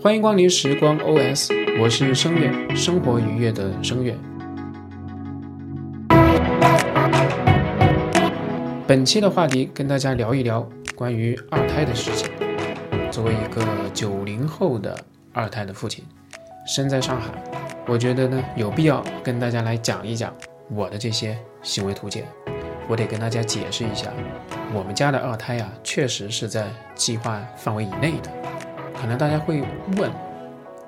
欢迎光临时光 OS，我是声乐，生活愉悦的声乐。本期的话题跟大家聊一聊关于二胎的事情。作为一个九零后的二胎的父亲，身在上海，我觉得呢有必要跟大家来讲一讲我的这些行为图鉴。我得跟大家解释一下，我们家的二胎啊，确实是在计划范围以内的。可能大家会问，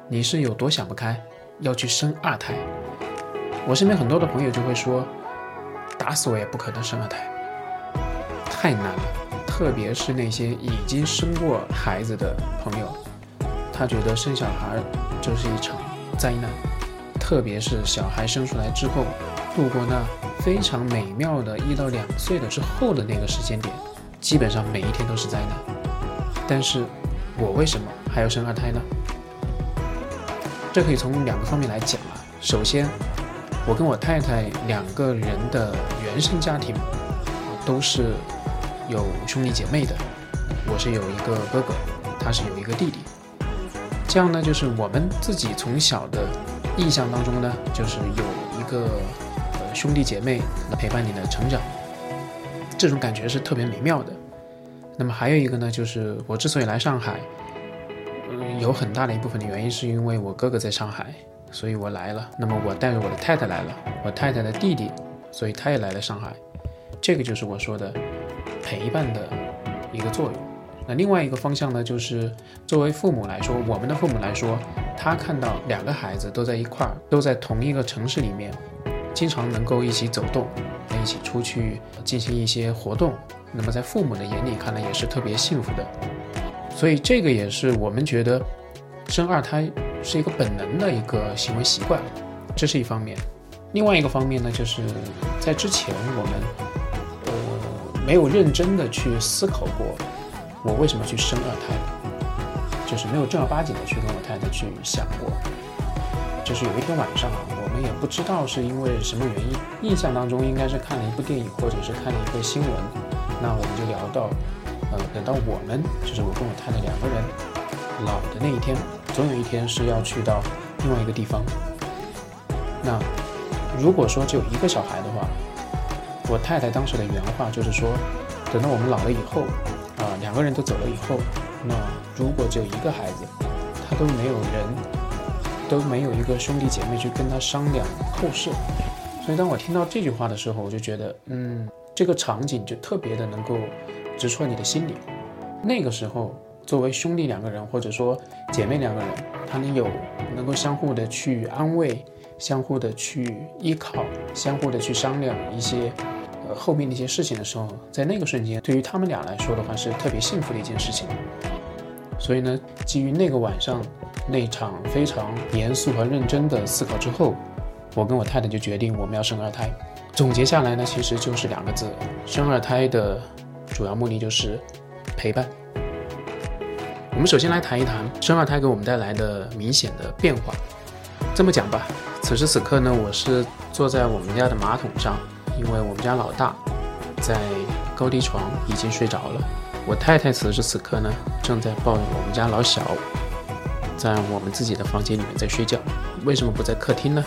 你是有多想不开，要去生二胎？我身边很多的朋友就会说，打死我也不可能生二胎，太难了。特别是那些已经生过孩子的朋友，他觉得生小孩就是一场灾难，特别是小孩生出来之后，度过那。非常美妙的一到两岁的之后的那个时间点，基本上每一天都是灾难。但是，我为什么还要生二胎呢？这可以从两个方面来讲啊。首先，我跟我太太两个人的原生家庭都是有兄弟姐妹的。我是有一个哥哥，他是有一个弟弟。这样呢，就是我们自己从小的印象当中呢，就是有一个。兄弟姐妹来陪伴你的成长，这种感觉是特别美妙的。那么还有一个呢，就是我之所以来上海，有很大的一部分的原因是因为我哥哥在上海，所以我来了。那么我带着我的太太来了，我太太的弟弟，所以他也来了上海。这个就是我说的陪伴的一个作用。那另外一个方向呢，就是作为父母来说，我们的父母来说，他看到两个孩子都在一块儿，都在同一个城市里面。经常能够一起走动，一起出去进行一些活动，那么在父母的眼里看来也是特别幸福的。所以这个也是我们觉得生二胎是一个本能的一个行为习惯，这是一方面。另外一个方面呢，就是在之前我们呃没有认真的去思考过我为什么去生二胎，就是没有正儿八经的去跟我太太去想过。就是有一天晚上啊，我们也不知道是因为什么原因，印象当中应该是看了一部电影，或者是看了一个新闻，那我们就聊到，呃，等到我们就是我跟我太太两个人老的那一天，总有一天是要去到另外一个地方。那如果说只有一个小孩的话，我太太当时的原话就是说，等到我们老了以后，啊，两个人都走了以后，那如果只有一个孩子，他都没有人。都没有一个兄弟姐妹去跟他商量后事，所以当我听到这句话的时候，我就觉得，嗯，这个场景就特别的能够直戳你的心里。那个时候，作为兄弟两个人，或者说姐妹两个人，他们有能够相互的去安慰、相互的去依靠、相互的去商量一些呃后面的一些事情的时候，在那个瞬间，对于他们俩来说的话，是特别幸福的一件事情。所以呢，基于那个晚上。那场非常严肃和认真的思考之后，我跟我太太就决定我们要生二胎。总结下来呢，其实就是两个字：生二胎的主要目的就是陪伴。我们首先来谈一谈生二胎给我们带来的明显的变化。这么讲吧，此时此刻呢，我是坐在我们家的马桶上，因为我们家老大在高低床已经睡着了。我太太此时此刻呢，正在抱着我们家老小。在我们自己的房间里面在睡觉，为什么不在客厅呢？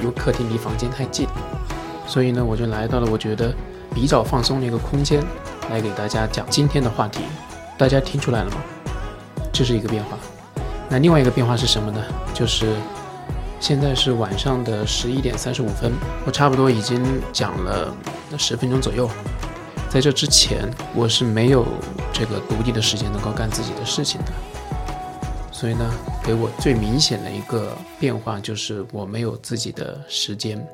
因为客厅离房间太近，所以呢，我就来到了我觉得比较放松的一个空间，来给大家讲今天的话题。大家听出来了吗？这是一个变化。那另外一个变化是什么呢？就是现在是晚上的十一点三十五分，我差不多已经讲了十分钟左右。在这之前，我是没有这个独立的时间能够干自己的事情的。所以呢，给我最明显的一个变化就是我没有自己的时间。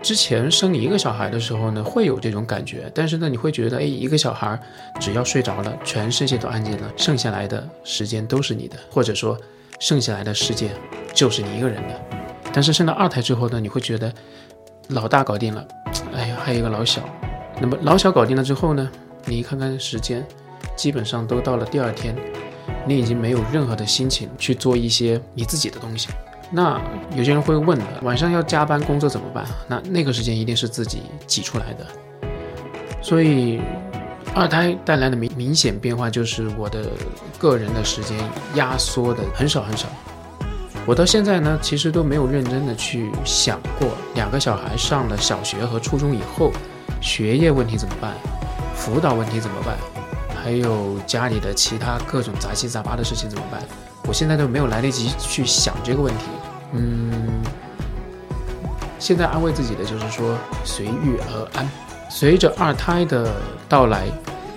之前生一个小孩的时候呢，会有这种感觉，但是呢，你会觉得，哎，一个小孩只要睡着了，全世界都安静了，剩下来的时间都是你的，或者说，剩下来的世界就是你一个人的。但是生了二胎之后呢，你会觉得，老大搞定了，哎呀，还有一个老小。那么老小搞定了之后呢，你一看看时间，基本上都到了第二天。你已经没有任何的心情去做一些你自己的东西。那有些人会问了，晚上要加班工作怎么办？那那个时间一定是自己挤出来的。所以，二胎带来的明明显变化就是我的个人的时间压缩的很少很少。我到现在呢，其实都没有认真的去想过，两个小孩上了小学和初中以后，学业问题怎么办，辅导问题怎么办，还有家里的其他各种杂七杂八的事情怎么办，我现在都没有来得及去想这个问题。嗯，现在安慰自己的就是说随遇而安。随着二胎的到来，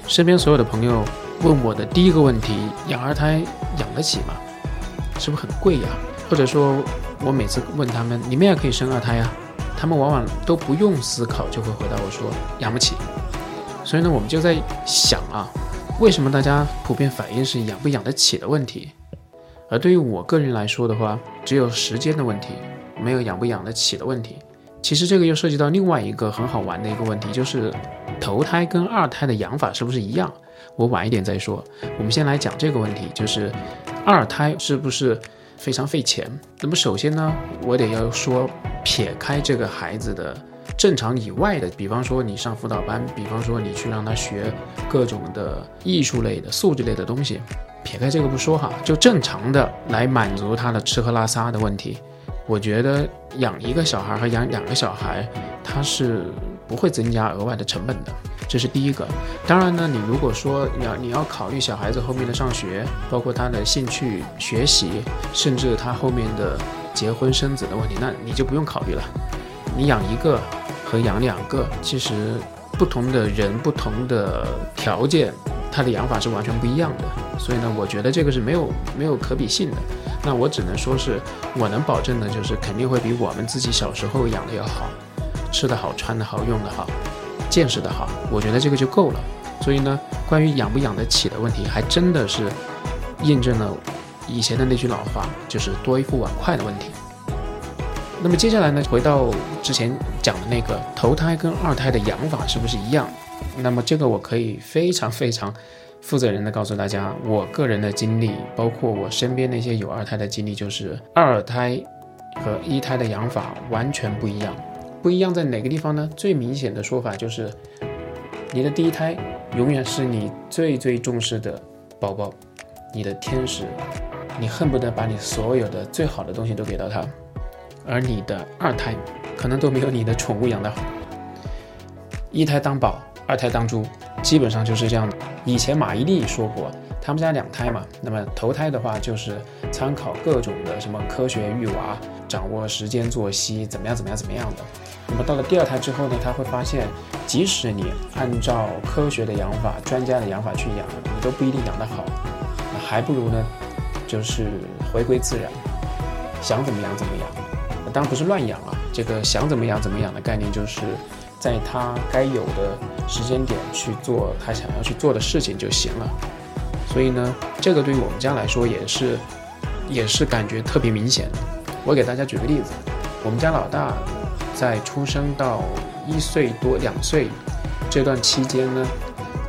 身边所有的朋友问我的第一个问题：养二胎养得起吗？是不是很贵呀？或者说，我每次问他们，你们也可以生二胎呀？他们往往都不用思考就会回答我说养不起。所以呢，我们就在想啊，为什么大家普遍反应是养不养得起的问题？而对于我个人来说的话，只有时间的问题，没有养不养得起的问题。其实这个又涉及到另外一个很好玩的一个问题，就是头胎跟二胎的养法是不是一样？我晚一点再说。我们先来讲这个问题，就是二胎是不是非常费钱？那么首先呢，我得要说，撇开这个孩子的正常以外的，比方说你上辅导班，比方说你去让他学各种的艺术类的、素质类的东西，撇开这个不说哈，就正常的来满足他的吃喝拉撒的问题。我觉得养一个小孩和养两个小孩，他是不会增加额外的成本的，这是第一个。当然呢，你如果说要你要考虑小孩子后面的上学，包括他的兴趣、学习，甚至他后面的结婚生子的问题，那你就不用考虑了。你养一个和养两个，其实不同的人、不同的条件。他的养法是完全不一样的，所以呢，我觉得这个是没有没有可比性的。那我只能说是我能保证的，就是肯定会比我们自己小时候养的要好，吃的好，穿的好，用的好，见识的好。我觉得这个就够了。所以呢，关于养不养得起的问题，还真的是印证了以前的那句老话，就是多一副碗筷的问题。那么接下来呢，回到之前讲的那个头胎跟二胎的养法是不是一样？那么这个我可以非常非常负责任的告诉大家，我个人的经历，包括我身边那些有二胎的经历，就是二胎和一胎的养法完全不一样。不一样在哪个地方呢？最明显的说法就是，你的第一胎永远是你最最重视的宝宝，你的天使，你恨不得把你所有的最好的东西都给到他，而你的二胎可能都没有你的宠物养得好。一胎当宝。二胎当猪，基本上就是这样的。以前马伊琍说过，他们家两胎嘛，那么头胎的话就是参考各种的什么科学育娃，掌握时间作息，怎么样怎么样怎么样的。那么到了第二胎之后呢，他会发现，即使你按照科学的养法、专家的养法去养，你都不一定养得好。那还不如呢，就是回归自然，想怎么养怎么养。当然不是乱养啊，这个想怎么养怎么养的概念就是。在他该有的时间点去做他想要去做的事情就行了。所以呢，这个对于我们家来说也是，也是感觉特别明显。我给大家举个例子，我们家老大在出生到一岁多两岁这段期间呢。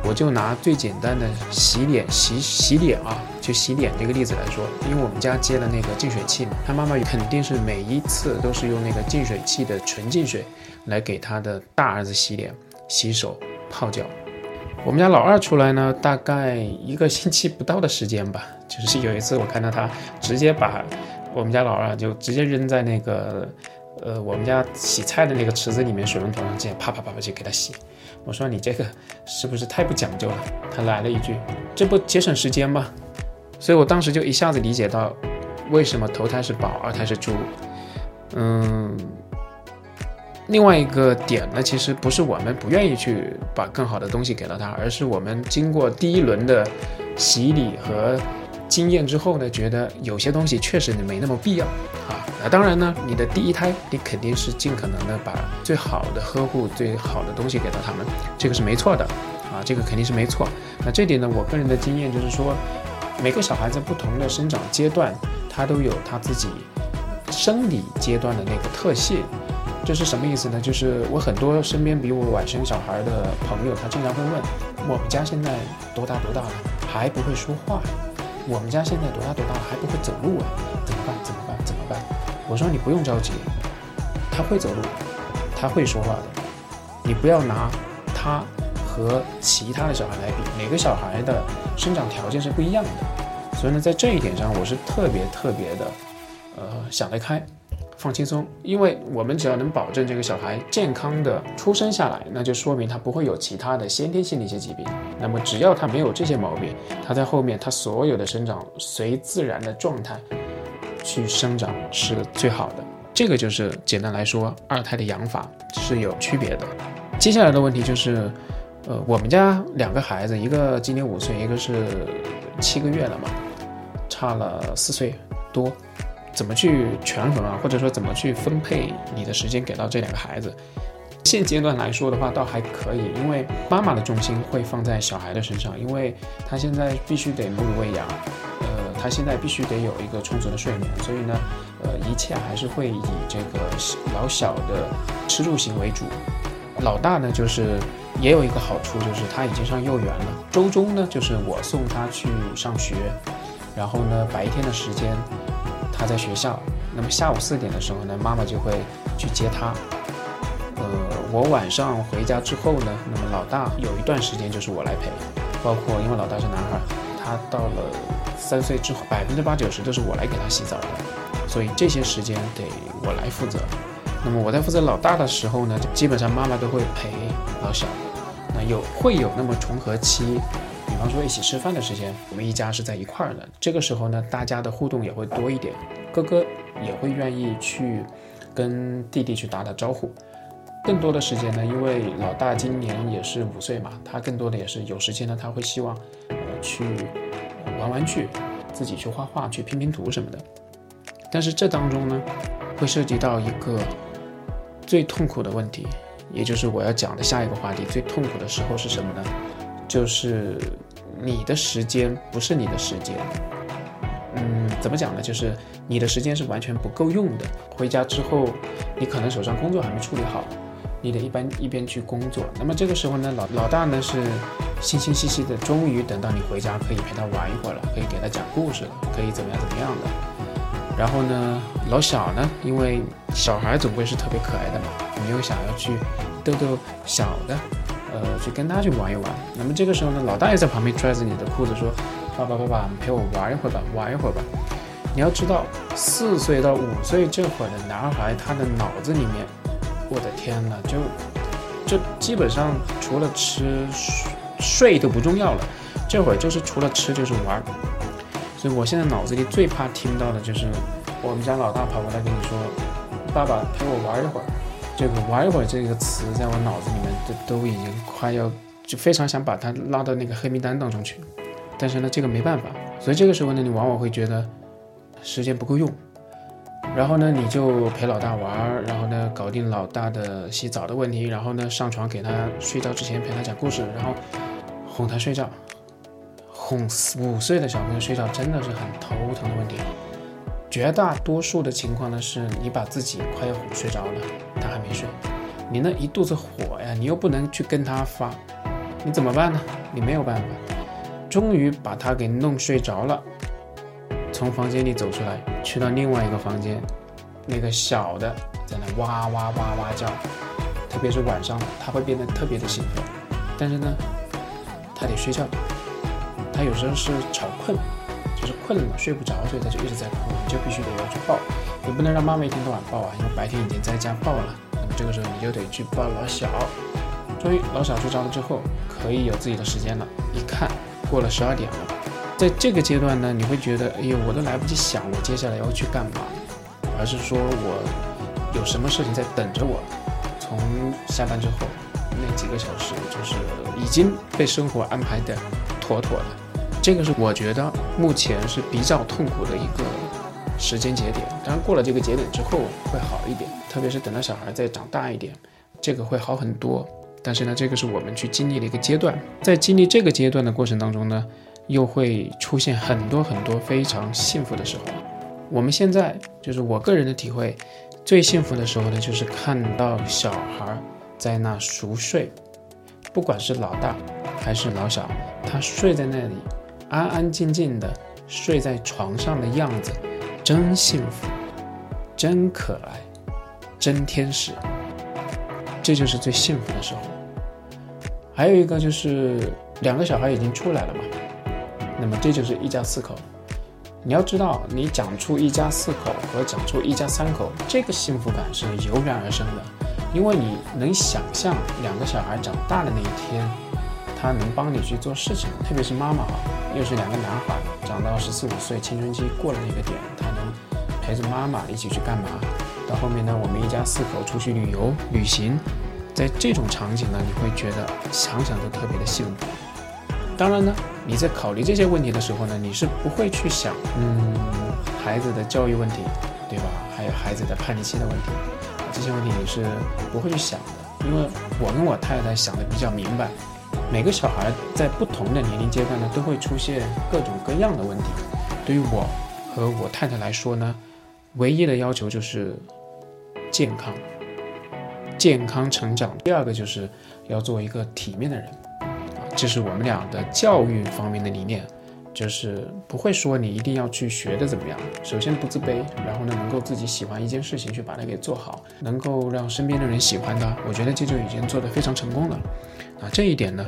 我就拿最简单的洗脸洗洗脸啊，就洗脸这个例子来说，因为我们家接了那个净水器嘛，他妈妈肯定是每一次都是用那个净水器的纯净水来给他的大儿子洗脸、洗手、泡脚。我们家老二出来呢，大概一个星期不到的时间吧，就是有一次我看到他直接把我们家老二就直接扔在那个呃我们家洗菜的那个池子里面水龙头上，直接啪啪啪啪就给他洗。我说你这个是不是太不讲究了？他来了一句：“这不节省时间吗？”所以我当时就一下子理解到，为什么头胎是宝，二胎是猪。嗯，另外一个点呢，其实不是我们不愿意去把更好的东西给到他，而是我们经过第一轮的洗礼和。经验之后呢，觉得有些东西确实你没那么必要啊。那当然呢，你的第一胎，你肯定是尽可能的把最好的呵护、最好的东西给到他们，这个是没错的啊，这个肯定是没错。那这点呢，我个人的经验就是说，每个小孩在不同的生长阶段，他都有他自己生理阶段的那个特性。这是什么意思呢？就是我很多身边比我晚生小孩的朋友，他经常会问，我们家现在多大多大了，还不会说话。我们家现在多大多大了还不会走路啊？怎么办？怎么办？怎么办？我说你不用着急，他会走路，他会说话的。你不要拿他和其他的小孩来比，每个小孩的生长条件是不一样的，所以呢，在这一点上，我是特别特别的，呃，想得开，放轻松，因为我们只要能保证这个小孩健康的出生下来，那就说明他不会有其他的先天性的一些疾病。那么只要他没有这些毛病，他在后面他所有的生长随自然的状态去生长是最好的。这个就是简单来说，二胎的养法是有区别的。接下来的问题就是，呃，我们家两个孩子，一个今年五岁，一个是七个月了嘛，差了四岁多，怎么去权衡啊？或者说怎么去分配你的时间给到这两个孩子？现阶段来说的话，倒还可以，因为妈妈的重心会放在小孩的身上，因为他现在必须得母乳喂养，呃，他现在必须得有一个充足的睡眠，所以呢。呃，一切还是会以这个老小的吃住行为主。老大呢，就是也有一个好处，就是他已经上幼儿园了。周中呢，就是我送他去上学，然后呢，白天的时间他在学校。那么下午四点的时候呢，妈妈就会去接他。呃，我晚上回家之后呢，那么老大有一段时间就是我来陪，包括因为老大是男孩，他到了三岁之后，百分之八九十都是我来给他洗澡的。所以这些时间得我来负责。那么我在负责老大的时候呢，基本上妈妈都会陪老小。那有会有那么重合期，比方说一起吃饭的时间，我们一家是在一块儿的。这个时候呢，大家的互动也会多一点，哥哥也会愿意去跟弟弟去打打招呼。更多的时间呢，因为老大今年也是五岁嘛，他更多的也是有时间呢，他会希望呃去玩玩具，自己去画画，去拼拼图什么的。但是这当中呢，会涉及到一个最痛苦的问题，也就是我要讲的下一个话题。最痛苦的时候是什么呢？就是你的时间不是你的时间。嗯，怎么讲呢？就是你的时间是完全不够用的。回家之后，你可能手上工作还没处理好，你得一般一边去工作。那么这个时候呢，老老大呢是心心细细的，终于等到你回家，可以陪他玩一会儿了，可以给他讲故事了，可以怎么样怎么样的。然后呢，老小呢，因为小孩总归是特别可爱的嘛，你又想要去逗逗小的，呃，去跟他去玩一玩。那么这个时候呢，老大爷在旁边拽着你的裤子说：“爸爸爸爸，你陪我玩一会儿吧，玩一会儿吧。”你要知道，四岁到五岁这会儿的男孩，他的脑子里面，我的天呐，就就基本上除了吃睡都不重要了，这会儿就是除了吃就是玩。所以我现在脑子里最怕听到的就是我们家老大跑过来跟你说：“爸爸陪我玩一会儿。”这个“玩一会儿”这个词在我脑子里面都都已经快要就非常想把它拉到那个黑名单当中去。但是呢，这个没办法。所以这个时候呢，你往往会觉得时间不够用。然后呢，你就陪老大玩，然后呢，搞定老大的洗澡的问题，然后呢，上床给他睡觉之前陪他讲故事，然后哄他睡觉。哄五岁的小朋友睡觉真的是很头疼的问题。绝大多数的情况呢，是你把自己快要哄睡着了，他还没睡，你那一肚子火呀，你又不能去跟他发，你怎么办呢？你没有办法。终于把他给弄睡着了，从房间里走出来，去到另外一个房间，那个小的在那哇哇哇哇叫，特别是晚上，他会变得特别的兴奋。但是呢，他得睡觉。他有时候是吵困，困了睡不着，所以他就一直在哭，你就必须得要去抱，你不能让妈妈一天到晚抱啊，因为白天已经在家抱了，那么这个时候你就得去抱老小。终于老小睡着了之后，可以有自己的时间了。一看过了十二点了，在这个阶段呢，你会觉得，哎呦，我都来不及想我接下来要去干嘛，而是说我有什么事情在等着我。从下班之后那几个小时，就是已经被生活安排的妥妥的。这个是我觉得目前是比较痛苦的一个时间节点。当然过了这个节点之后会好一点，特别是等到小孩再长大一点，这个会好很多。但是呢，这个是我们去经历的一个阶段，在经历这个阶段的过程当中呢，又会出现很多很多非常幸福的时候。我们现在就是我个人的体会，最幸福的时候呢，就是看到小孩在那熟睡，不管是老大还是老小，他睡在那里。安安静静的睡在床上的样子，真幸福，真可爱，真天使。这就是最幸福的时候。还有一个就是两个小孩已经出来了嘛，那么这就是一家四口。你要知道，你讲出一家四口和讲出一家三口，这个幸福感是油然而生的，因为你能想象两个小孩长大的那一天，他能帮你去做事情，特别是妈妈啊，又是两个男孩，长到十四五岁，青春期过了那个点，他能陪着妈妈一起去干嘛？到后面呢，我们一家四口出去旅游旅行，在这种场景呢，你会觉得想想都特别的幸福。当然呢，你在考虑这些问题的时候呢，你是不会去想，嗯，孩子的教育问题，对吧？还有孩子的叛逆期的问题，这些问题你是不会去想的，因为我跟我太太想的比较明白，每个小孩在不同的年龄阶段呢，都会出现各种各样的问题。对于我和我太太来说呢，唯一的要求就是健康，健康成长。第二个就是要做一个体面的人。啊这是我们俩的教育方面的理念，就是不会说你一定要去学的怎么样。首先不自卑，然后呢能够自己喜欢一件事情去把它给做好，能够让身边的人喜欢它，我觉得这就已经做得非常成功了。啊，这一点呢，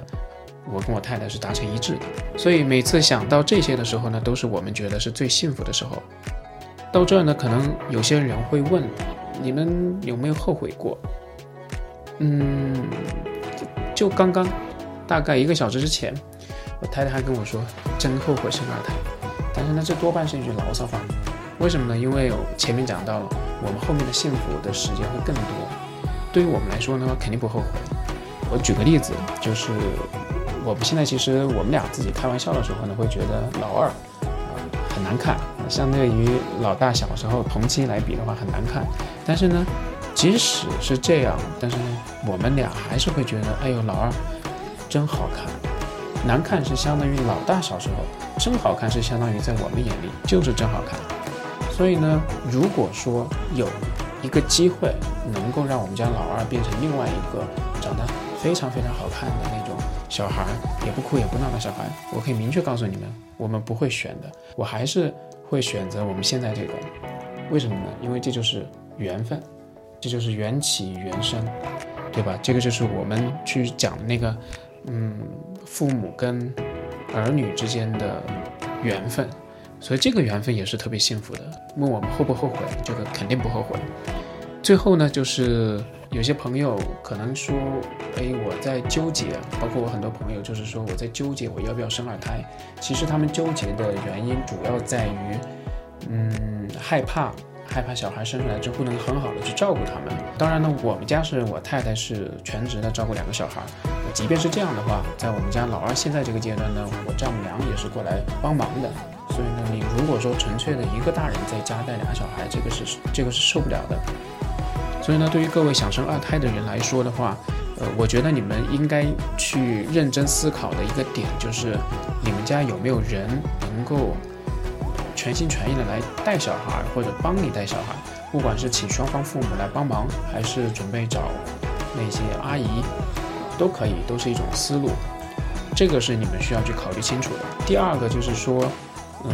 我跟我太太是达成一致的。所以每次想到这些的时候呢，都是我们觉得是最幸福的时候。到这儿呢，可能有些人会问，你们有没有后悔过？嗯，就刚刚。大概一个小时之前，我太太还跟我说：“真后悔生二胎。”但是呢，这多半是一句牢骚话。为什么呢？因为前面讲到了，我们后面的幸福的时间会更多。对于我们来说呢，肯定不后悔。我举个例子，就是我们现在其实我们俩自己开玩笑的时候呢，会觉得老二啊很难看，相对于老大小时候同期来比的话很难看。但是呢，即使是这样，但是，我们俩还是会觉得，哎呦，老二。真好看，难看是相当于老大小时候，真好看是相当于在我们眼里就是真好看。所以呢，如果说有一个机会能够让我们家老二变成另外一个长得非常非常好看的那种小孩，也不哭也不闹的小孩，我可以明确告诉你们，我们不会选的，我还是会选择我们现在这个。为什么呢？因为这就是缘分，这就是缘起缘生，对吧？这个就是我们去讲的那个。嗯，父母跟儿女之间的缘分，所以这个缘分也是特别幸福的。问我们后不后悔？这个肯定不后悔。最后呢，就是有些朋友可能说，哎，我在纠结，包括我很多朋友就是说我在纠结我要不要生二胎。其实他们纠结的原因主要在于，嗯，害怕。害怕小孩生出来就不能很好的去照顾他们。当然呢，我们家是我太太是全职的照顾两个小孩。即便是这样的话，在我们家老二现在这个阶段呢，我丈母娘也是过来帮忙的。所以呢，你如果说纯粹的一个大人在家带俩小孩，这个是这个是受不了的。所以呢，对于各位想生二胎的人来说的话，呃，我觉得你们应该去认真思考的一个点就是，你们家有没有人能够。全心全意的来带小孩，或者帮你带小孩，不管是请双方父母来帮忙，还是准备找那些阿姨，都可以，都是一种思路。这个是你们需要去考虑清楚的。第二个就是说，嗯，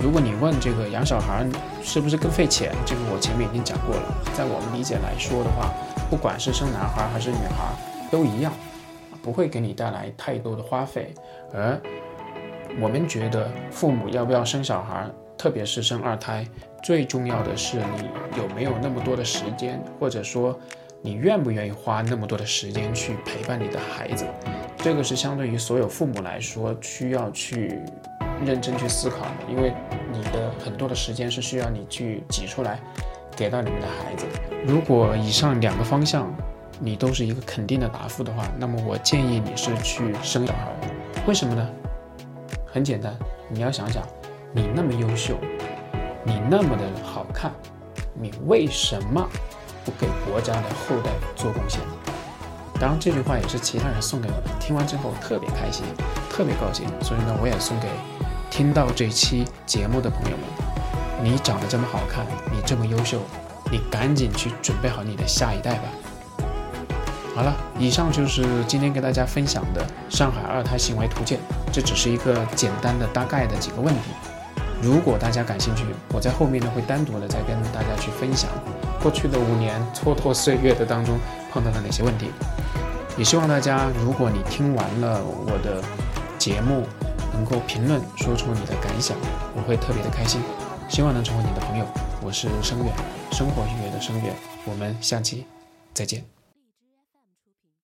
如果你问这个养小孩是不是更费钱，这个我前面已经讲过了。在我们理解来说的话，不管是生男孩还是女孩，都一样，不会给你带来太多的花费。而我们觉得，父母要不要生小孩？特别是生二胎，最重要的是你有没有那么多的时间，或者说你愿不愿意花那么多的时间去陪伴你的孩子。这个是相对于所有父母来说需要去认真去思考，因为你的很多的时间是需要你去挤出来给到你们的孩子。如果以上两个方向你都是一个肯定的答复的话，那么我建议你是去生小孩。为什么呢？很简单，你要想想。你那么优秀，你那么的好看，你为什么不给国家的后代做贡献？当然，这句话也是其他人送给我的，听完之后特别开心，特别高兴。所以呢，我也送给听到这期节目的朋友们：你长得这么好看，你这么优秀，你赶紧去准备好你的下一代吧。好了，以上就是今天给大家分享的上海二胎行为图鉴，这只是一个简单的大概的几个问题。如果大家感兴趣，我在后面呢会单独的再跟大家去分享过去的五年蹉跎岁月的当中碰到了哪些问题。也希望大家，如果你听完了我的节目，能够评论说出你的感想，我会特别的开心。希望能成为你的朋友。我是声远，生活音乐的声远。我们下期再见。